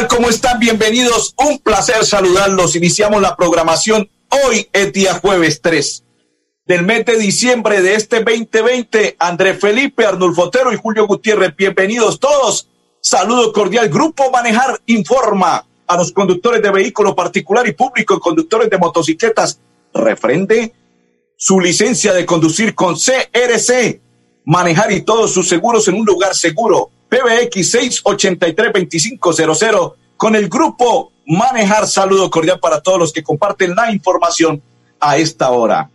Tal? ¿Cómo están? Bienvenidos. Un placer saludarlos. Iniciamos la programación. Hoy es día jueves 3 del mes de diciembre de este 2020. André Felipe, Arnulfo Otero y Julio Gutiérrez. Bienvenidos todos. Saludo cordial. Grupo Manejar informa a los conductores de vehículo particular y público conductores de motocicletas. Refrende su licencia de conducir con CRC. Manejar y todos sus seguros en un lugar seguro PBX 683-2500 con el grupo Manejar. Saludo cordial para todos los que comparten la información a esta hora.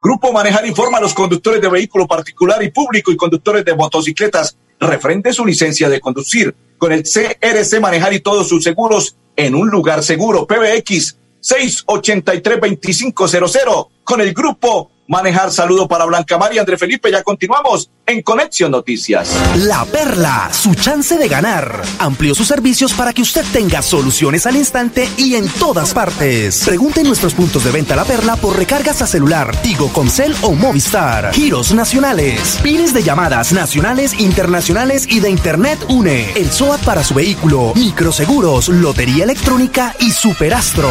Grupo Manejar informa a los conductores de vehículo particular y público y conductores de motocicletas referente su licencia de conducir con el CRC Manejar y todos sus seguros en un lugar seguro. PBX 683-2500 con el grupo manejar. Saludo para Blanca María, André Felipe. Ya continuamos en Conexión Noticias. La Perla, su chance de ganar. Amplió sus servicios para que usted tenga soluciones al instante y en todas partes. Pregunte en nuestros puntos de venta La Perla por recargas a celular, Tigo, Concel o Movistar. Giros nacionales, pines de llamadas nacionales, internacionales y de Internet UNE. El SOAT para su vehículo, microseguros, lotería electrónica y superastro.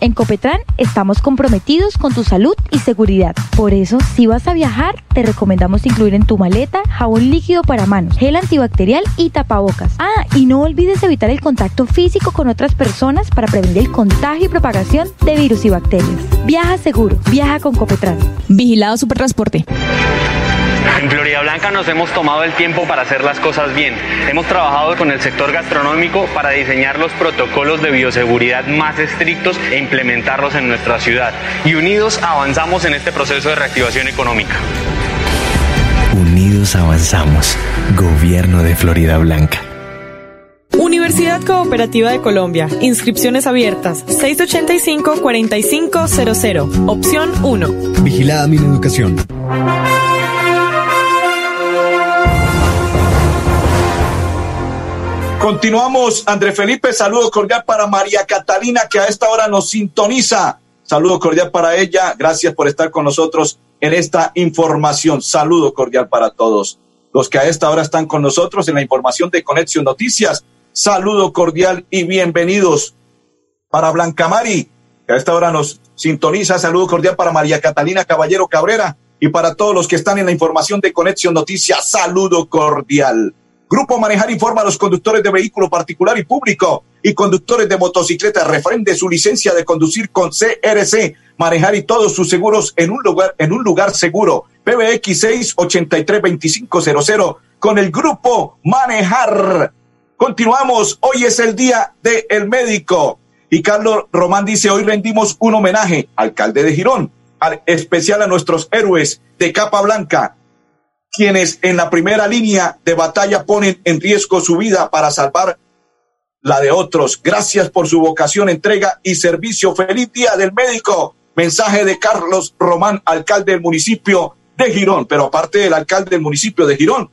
En Copetran estamos comprometidos con tu salud y seguridad. Por eso, si vas a viajar, te recomendamos incluir en tu maleta jabón líquido para manos, gel antibacterial y tapabocas. Ah, y no olvides evitar el contacto físico con otras personas para prevenir el contagio y propagación de virus y bacterias. Viaja seguro, viaja con Copetran. Vigilado Supertransporte. En Florida Blanca nos hemos tomado el tiempo para hacer las cosas bien. Hemos trabajado con el sector gastronómico para diseñar los protocolos de bioseguridad más estrictos e implementarlos en nuestra ciudad. Y unidos avanzamos en este proceso de reactivación económica. Unidos avanzamos. Gobierno de Florida Blanca. Universidad Cooperativa de Colombia. Inscripciones abiertas. 685-4500. Opción 1. Vigilada mi educación. Continuamos, André Felipe, saludo cordial para María Catalina, que a esta hora nos sintoniza. Saludo cordial para ella, gracias por estar con nosotros en esta información. Saludo cordial para todos los que a esta hora están con nosotros en la información de Conexión Noticias. Saludo cordial y bienvenidos para Blanca Mari, que a esta hora nos sintoniza. Saludo cordial para María Catalina Caballero Cabrera y para todos los que están en la información de Conexión Noticias. Saludo cordial. Grupo Manejar informa a los conductores de vehículo particular y público y conductores de motocicleta refrende su licencia de conducir con CRC, manejar y todos sus seguros en un lugar, en un lugar seguro. PBX 683-2500 con el Grupo Manejar. Continuamos, hoy es el día del médico. Y Carlos Román dice, hoy rendimos un homenaje, alcalde de Girón, al especial a nuestros héroes de capa blanca, quienes en la primera línea de batalla ponen en riesgo su vida para salvar la de otros. Gracias por su vocación, entrega y servicio. Feliz día del médico. Mensaje de Carlos Román, alcalde del municipio de Girón. Pero aparte del alcalde del municipio de Girón,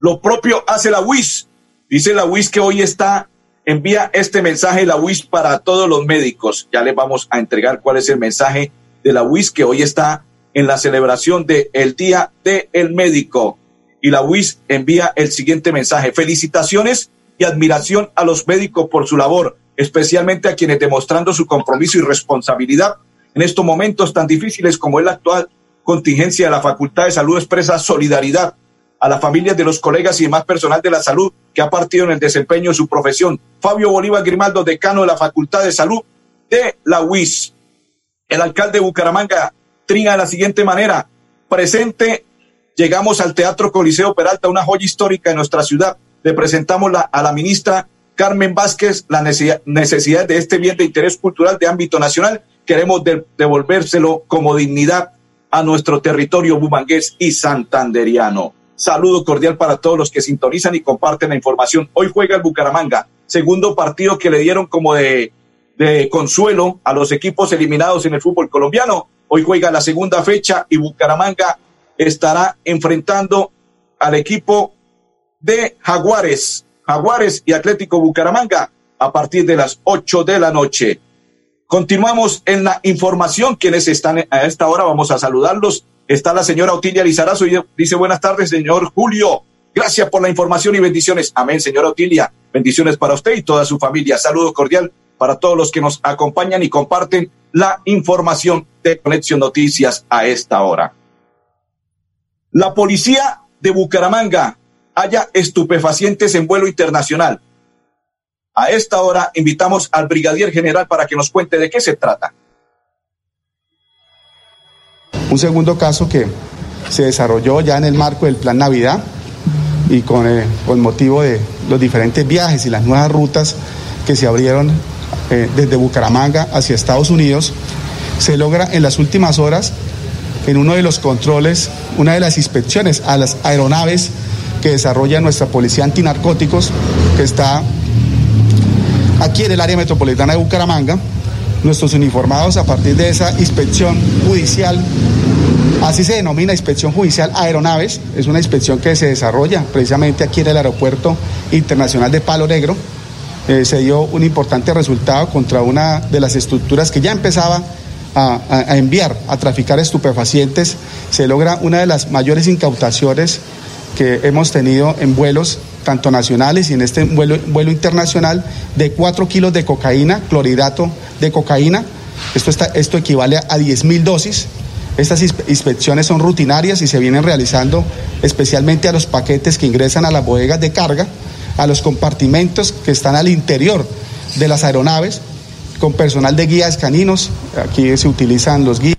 lo propio hace la UIS. Dice la UIS que hoy está, envía este mensaje la UIS para todos los médicos. Ya les vamos a entregar cuál es el mensaje de la UIS que hoy está en la celebración del el Día del Médico. Y la UIS envía el siguiente mensaje. Felicitaciones y admiración a los médicos por su labor, especialmente a quienes demostrando su compromiso y responsabilidad en estos momentos tan difíciles como es la actual contingencia de la Facultad de Salud expresa solidaridad a las familias de los colegas y demás personal de la salud que ha partido en el desempeño de su profesión. Fabio Bolívar Grimaldo, decano de la Facultad de Salud de la UIS. El alcalde de Bucaramanga de la siguiente manera. Presente, llegamos al Teatro Coliseo Peralta, una joya histórica de nuestra ciudad. Le presentamos a la ministra Carmen Vázquez la necesidad, de este bien de interés cultural de ámbito nacional. Queremos devolvérselo como dignidad a nuestro territorio bumangués y santanderiano. Saludo cordial para todos los que sintonizan y comparten la información. Hoy juega el Bucaramanga, segundo partido que le dieron como de, de consuelo a los equipos eliminados en el fútbol colombiano. Hoy juega la segunda fecha y Bucaramanga estará enfrentando al equipo de Jaguares, Jaguares y Atlético Bucaramanga a partir de las ocho de la noche. Continuamos en la información. Quienes están a esta hora, vamos a saludarlos. Está la señora Otilia Lizarazo y dice buenas tardes, señor Julio. Gracias por la información y bendiciones. Amén, señora Otilia. Bendiciones para usted y toda su familia. Saludo cordial para todos los que nos acompañan y comparten la información de Conexión Noticias a esta hora. La policía de Bucaramanga haya estupefacientes en vuelo internacional. A esta hora invitamos al brigadier general para que nos cuente de qué se trata. Un segundo caso que se desarrolló ya en el marco del Plan Navidad y con, el, con motivo de los diferentes viajes y las nuevas rutas que se abrieron desde Bucaramanga hacia Estados Unidos, se logra en las últimas horas, en uno de los controles, una de las inspecciones a las aeronaves que desarrolla nuestra Policía Antinarcóticos, que está aquí en el área metropolitana de Bucaramanga. Nuestros uniformados, a partir de esa inspección judicial, así se denomina inspección judicial aeronaves, es una inspección que se desarrolla precisamente aquí en el Aeropuerto Internacional de Palo Negro. Eh, se dio un importante resultado contra una de las estructuras que ya empezaba a, enviar, a traficar estupefacientes. Se logra una de las mayores incautaciones que hemos tenido en vuelos tanto nacionales y en este vuelo, vuelo internacional de 4 kilos de cocaína, clorhidrato de cocaína. Esto, esto equivale a 10 mil dosis. Estas inspecciones son rutinarias y se vienen realizando especialmente a los paquetes que ingresan a las bodegas de carga, a los compartimentos que están al interior de las aeronaves, con personal de guías caninos. Aquí se utilizan los guías.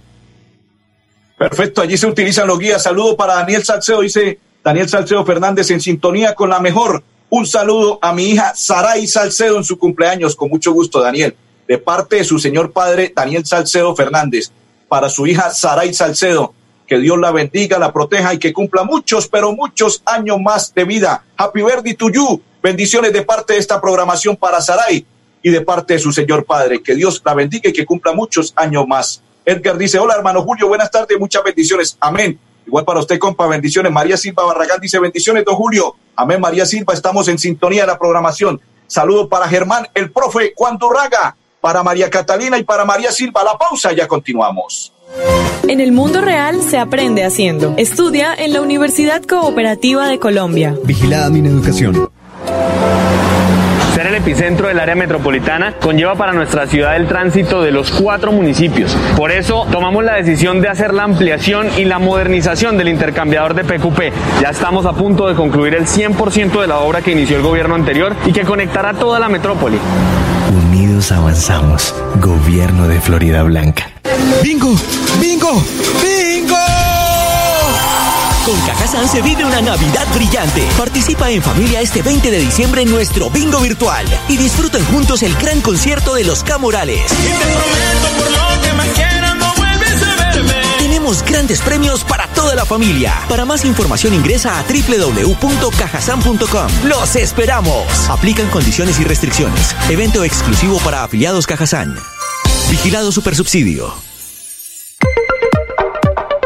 Perfecto, allí se utilizan los guías. Saludo para Daniel Salcedo, dice Daniel Salcedo Fernández en sintonía con la mejor. Un saludo a mi hija Saray Salcedo en su cumpleaños. Con mucho gusto, Daniel. De parte de su señor padre, Daniel Salcedo Fernández. Para su hija Saray Salcedo. Que Dios la bendiga, la proteja y que cumpla muchos, pero muchos años más de vida. Happy birthday to you. Bendiciones de parte de esta programación para Saray y de parte de su señor padre. Que Dios la bendiga y que cumpla muchos años más. Edgar dice, hola hermano Julio, buenas tardes, muchas bendiciones. Amén. Igual para usted, compa, bendiciones. María Silva Barragán dice bendiciones, don Julio. Amén, María Silva, estamos en sintonía de la programación. Saludo para Germán, el profe Juan Durraga, para María Catalina y para María Silva. La pausa, ya continuamos. En el mundo real se aprende haciendo. Estudia en la Universidad Cooperativa de Colombia. Vigilada mi educación el epicentro del área metropolitana conlleva para nuestra ciudad el tránsito de los cuatro municipios. Por eso tomamos la decisión de hacer la ampliación y la modernización del intercambiador de PQP. Ya estamos a punto de concluir el 100% de la obra que inició el gobierno anterior y que conectará toda la metrópoli. Unidos avanzamos. Gobierno de Florida Blanca. ¡Bingo! ¡Bingo! ¡Bingo! Con Cajazán se vive una Navidad brillante. Participa en familia este 20 de diciembre en nuestro bingo virtual y disfruten juntos el gran concierto de los Camorales. Grandes premios para toda la familia. Para más información ingresa a www.cajazán.com. ¡Los esperamos! Aplican condiciones y restricciones. Evento exclusivo para afiliados Cajazán. Vigilado Supersubsidio.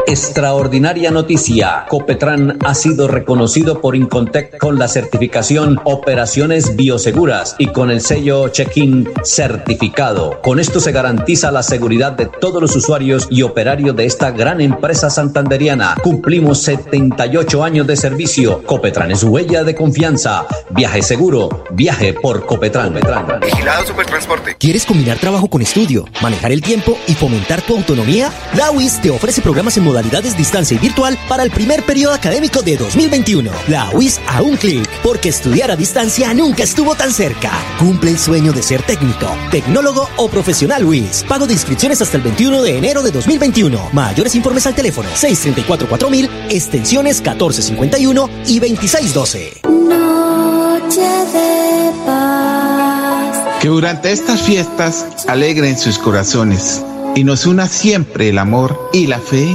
Extraordinaria noticia. Copetran ha sido reconocido por Incontec con la certificación Operaciones Bioseguras y con el sello Check-in certificado. Con esto se garantiza la seguridad de todos los usuarios y operarios de esta gran empresa santanderiana. Cumplimos 78 años de servicio. Copetran es huella de confianza. Viaje seguro. Viaje por Copetran. Vigilado Supertransporte. ¿Quieres combinar trabajo con estudio, manejar el tiempo y fomentar tu autonomía? La UIS te ofrece programas en moda modalidades distancia y virtual para el primer periodo académico de 2021. La UIS a un clic, porque estudiar a distancia nunca estuvo tan cerca. Cumple el sueño de ser técnico, tecnólogo o profesional UIS. Pago de inscripciones hasta el 21 de enero de 2021. Mayores informes al teléfono 634-4000, extensiones 1451 y 2612. Noche de paz. Que durante estas fiestas alegren sus corazones y nos una siempre el amor y la fe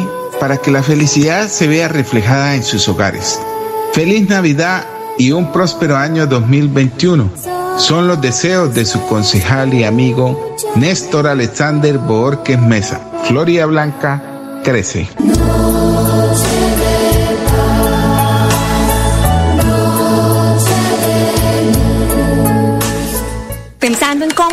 para que la felicidad se vea reflejada en sus hogares. Feliz Navidad y un próspero año 2021. Son los deseos de su concejal y amigo Néstor Alexander Borges Mesa. Floria Blanca crece.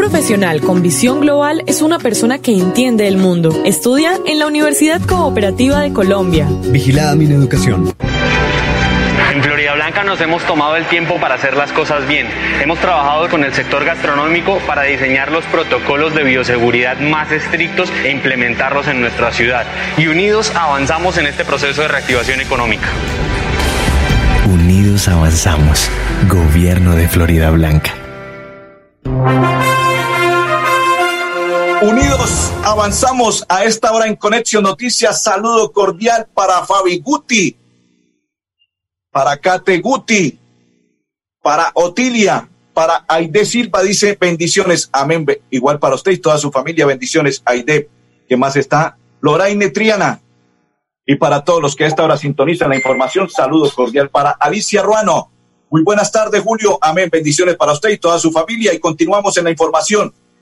Un profesional con visión global es una persona que entiende el mundo. Estudia en la Universidad Cooperativa de Colombia. Vigilada mi educación. En Florida Blanca nos hemos tomado el tiempo para hacer las cosas bien. Hemos trabajado con el sector gastronómico para diseñar los protocolos de bioseguridad más estrictos e implementarlos en nuestra ciudad. Y unidos avanzamos en este proceso de reactivación económica. Unidos avanzamos. Gobierno de Florida Blanca. Avanzamos a esta hora en Conexión Noticias. Saludo cordial para Fabi Guti, para Kate Guti, para Otilia, para Aide Silva. Dice bendiciones. Amén. Igual para usted y toda su familia. Bendiciones, Aide. que más está? Loraine Triana. Y para todos los que a esta hora sintonizan la información, saludo cordial para Alicia Ruano. Muy buenas tardes, Julio. Amén. Bendiciones para usted y toda su familia. Y continuamos en la información.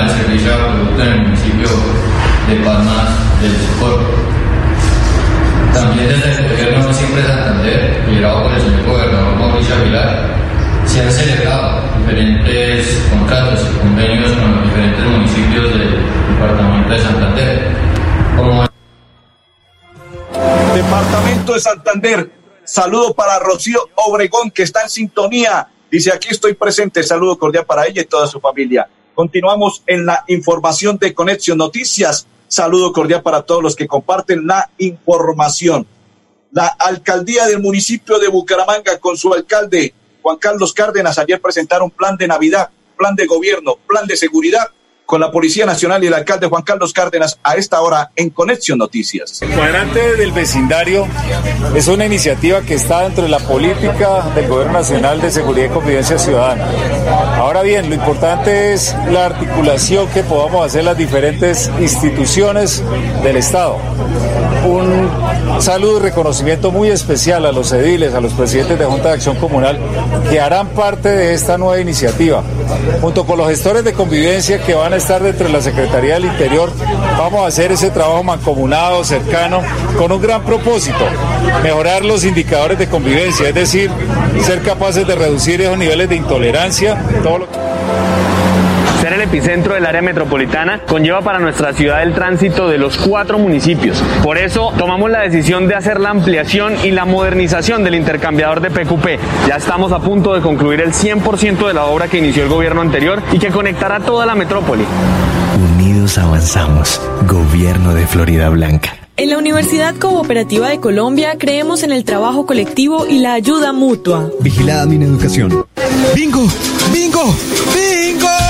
continuidad del servicio de acueducto en el municipio de Palmas del Socorro. También desde el gobierno Siempre Santander, liderado por el señor gobernador Mauricio Aguilar, se han celebrado diferentes contratos y convenios con los diferentes municipios del departamento de Santander. Departamento de Santander, saludo para Rocío Obregón que está en sintonía. Dice, aquí estoy presente, saludo cordial para ella y toda su familia. Continuamos en la información de Conexión Noticias. Saludo cordial para todos los que comparten la información. La alcaldía del municipio de Bucaramanga con su alcalde Juan Carlos Cárdenas ayer presentaron plan de Navidad, plan de gobierno, plan de seguridad con la Policía Nacional y el alcalde Juan Carlos Cárdenas a esta hora en Conexión Noticias. El cuadrante del vecindario es una iniciativa que está dentro de la política del Gobierno Nacional de Seguridad y Convivencia Ciudadana. Ahora bien, lo importante es la articulación que podamos hacer las diferentes instituciones del Estado. Un saludo y reconocimiento muy especial a los ediles, a los presidentes de Junta de Acción Comunal que harán parte de esta nueva iniciativa. Junto con los gestores de convivencia que van a estar dentro de la Secretaría del Interior, vamos a hacer ese trabajo mancomunado, cercano, con un gran propósito, mejorar los indicadores de convivencia, es decir, ser capaces de reducir esos niveles de intolerancia, el epicentro del área metropolitana conlleva para nuestra ciudad el tránsito de los cuatro municipios. Por eso tomamos la decisión de hacer la ampliación y la modernización del intercambiador de PQP. Ya estamos a punto de concluir el 100% de la obra que inició el gobierno anterior y que conectará toda la metrópoli. Unidos avanzamos. Gobierno de Florida Blanca. En la Universidad Cooperativa de Colombia creemos en el trabajo colectivo y la ayuda mutua. Vigilada mi educación. ¡Bingo! ¡Bingo! ¡Bingo!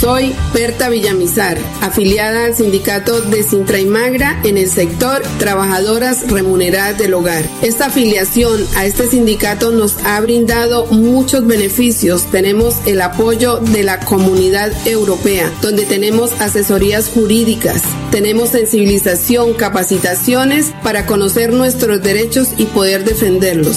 Soy Berta Villamizar, afiliada al sindicato de Sintra y Magra en el sector Trabajadoras Remuneradas del Hogar. Esta afiliación a este sindicato nos ha brindado muchos beneficios. Tenemos el apoyo de la comunidad europea, donde tenemos asesorías jurídicas, tenemos sensibilización, capacitaciones para conocer nuestros derechos y poder defenderlos.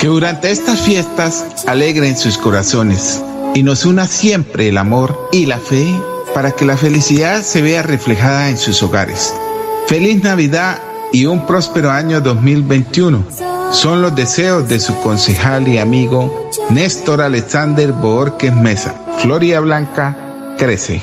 Que durante estas fiestas alegren sus corazones y nos una siempre el amor y la fe para que la felicidad se vea reflejada en sus hogares. Feliz Navidad y un próspero año 2021. Son los deseos de su concejal y amigo Néstor Alexander Borges Mesa. Floria Blanca crece.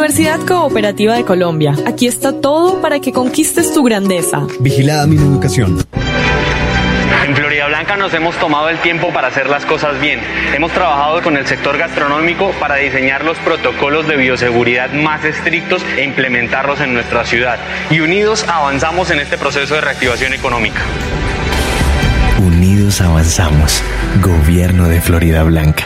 Universidad Cooperativa de Colombia. Aquí está todo para que conquistes tu grandeza. Vigilada mi educación. En Florida Blanca nos hemos tomado el tiempo para hacer las cosas bien. Hemos trabajado con el sector gastronómico para diseñar los protocolos de bioseguridad más estrictos e implementarlos en nuestra ciudad. Y unidos avanzamos en este proceso de reactivación económica. Unidos avanzamos. Gobierno de Florida Blanca.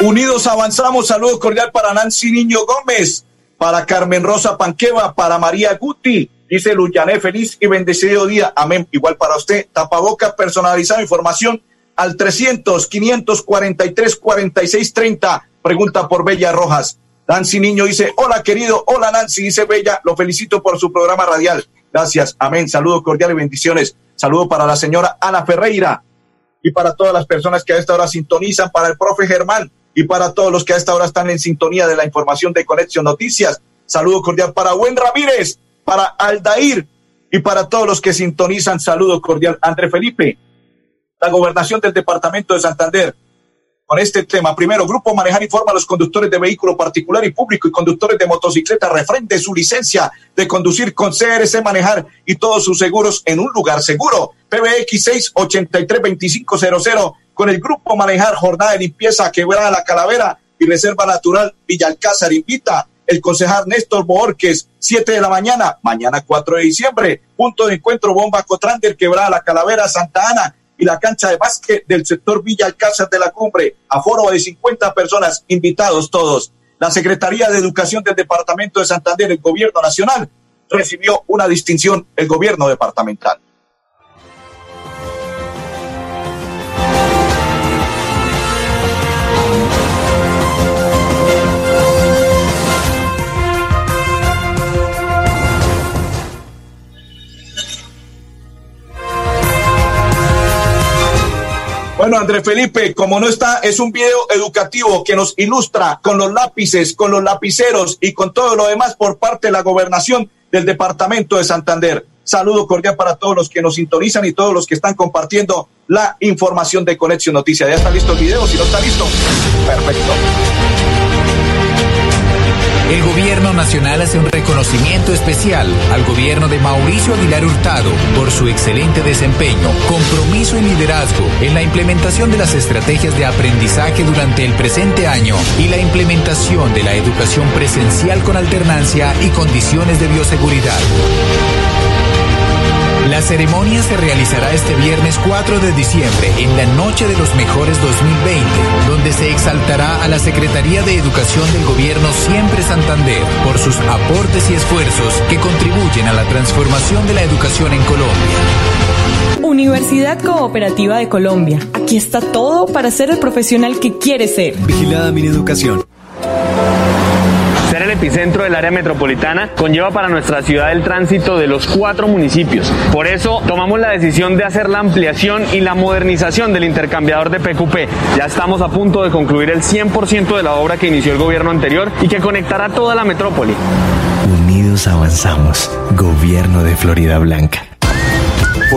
Unidos avanzamos. Saludo cordial para Nancy Niño Gómez, para Carmen Rosa Panqueva, para María Guti. Dice Luyané, feliz y bendecido día. Amén. Igual para usted. Tapaboca personalizado. Información al 300 543 46 30. Pregunta por Bella Rojas. Nancy Niño dice, hola querido, hola Nancy, dice Bella, lo felicito por su programa radial. Gracias, amén. Saludo cordial y bendiciones. Saludo para la señora Ana Ferreira y para todas las personas que a esta hora sintonizan, para el profe Germán y para todos los que a esta hora están en sintonía de la información de Conexión Noticias. Saludo cordial para Buen Ramírez, para Aldair y para todos los que sintonizan. Saludo cordial. André Felipe, la gobernación del departamento de Santander. Con este tema, primero, Grupo Manejar informa a los conductores de vehículo particular y público y conductores de motocicleta refrende su licencia de conducir con CRC Manejar y todos sus seguros en un lugar seguro. PBX 683-2500 con el Grupo Manejar Jornada de Limpieza Quebrada la Calavera y Reserva Natural Villalcázar invita el concejal Néstor Borges, 7 de la mañana, mañana 4 de diciembre, punto de encuentro Bomba Cotrander, Quebrada la Calavera, Santa Ana y la cancha de básquet del sector Villa Alcázar de la Cumbre, aforo de 50 personas, invitados todos. La Secretaría de Educación del Departamento de Santander, el Gobierno Nacional, recibió una distinción, el Gobierno Departamental. Bueno, André Felipe, como no está, es un video educativo que nos ilustra con los lápices, con los lapiceros y con todo lo demás por parte de la gobernación del departamento de Santander. Saludo cordial para todos los que nos sintonizan y todos los que están compartiendo la información de Conexión Noticias. ¿Ya está listo el video? Si no está listo, perfecto. El gobierno nacional hace un reconocimiento especial al gobierno de Mauricio Aguilar Hurtado por su excelente desempeño, compromiso y liderazgo en la implementación de las estrategias de aprendizaje durante el presente año y la implementación de la educación presencial con alternancia y condiciones de bioseguridad. La ceremonia se realizará este viernes 4 de diciembre en la Noche de los Mejores 2020, donde se exaltará a la Secretaría de Educación del Gobierno Siempre Santander por sus aportes y esfuerzos que contribuyen a la transformación de la educación en Colombia. Universidad Cooperativa de Colombia. Aquí está todo para ser el profesional que quieres ser. Vigilada mi educación. Epicentro del área metropolitana conlleva para nuestra ciudad el tránsito de los cuatro municipios. Por eso tomamos la decisión de hacer la ampliación y la modernización del intercambiador de PQP. Ya estamos a punto de concluir el 100% de la obra que inició el gobierno anterior y que conectará toda la metrópoli. Unidos avanzamos. Gobierno de Florida Blanca.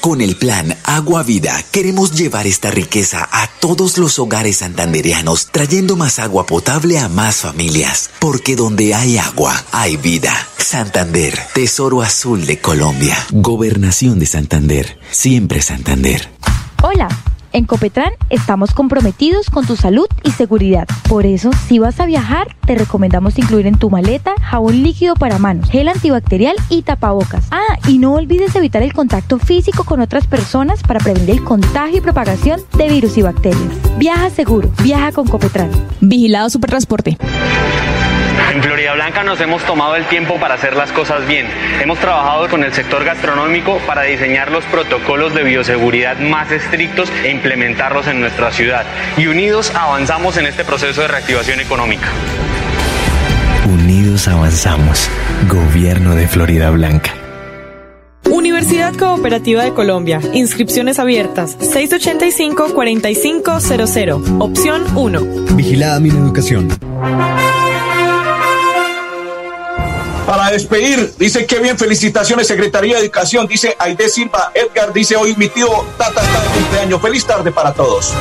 Con el plan Agua Vida queremos llevar esta riqueza a todos los hogares santanderianos, trayendo más agua potable a más familias. Porque donde hay agua, hay vida. Santander, Tesoro Azul de Colombia. Gobernación de Santander. Siempre Santander. Hola. En Copetran estamos comprometidos con tu salud y seguridad. Por eso, si vas a viajar, te recomendamos incluir en tu maleta jabón líquido para manos, gel antibacterial y tapabocas. Ah, y no olvides evitar el contacto físico con otras personas para prevenir el contagio y propagación de virus y bacterias. Viaja seguro, viaja con Copetran. Vigilado Supertransporte. En Florida Blanca nos hemos tomado el tiempo para hacer las cosas bien. Hemos trabajado con el sector gastronómico para diseñar los protocolos de bioseguridad más estrictos e implementarlos en nuestra ciudad. Y unidos avanzamos en este proceso de reactivación económica. Unidos avanzamos. Gobierno de Florida Blanca. Universidad Cooperativa de Colombia. Inscripciones abiertas. 685-4500. Opción 1. Vigilada mi educación. Para despedir, dice que bien, felicitaciones Secretaría de Educación, dice Aide Silva, Edgar dice hoy mi tío Tata está de cumpleaños. Feliz tarde para todos.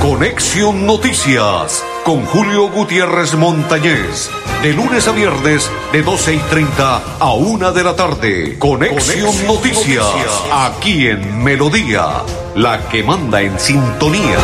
Conexión Noticias con Julio Gutiérrez Montañez. De lunes a viernes, de 12 y 30 a 1 de la tarde. Conexión, Noticias, aquí en Melodía, la que manda en sintonía.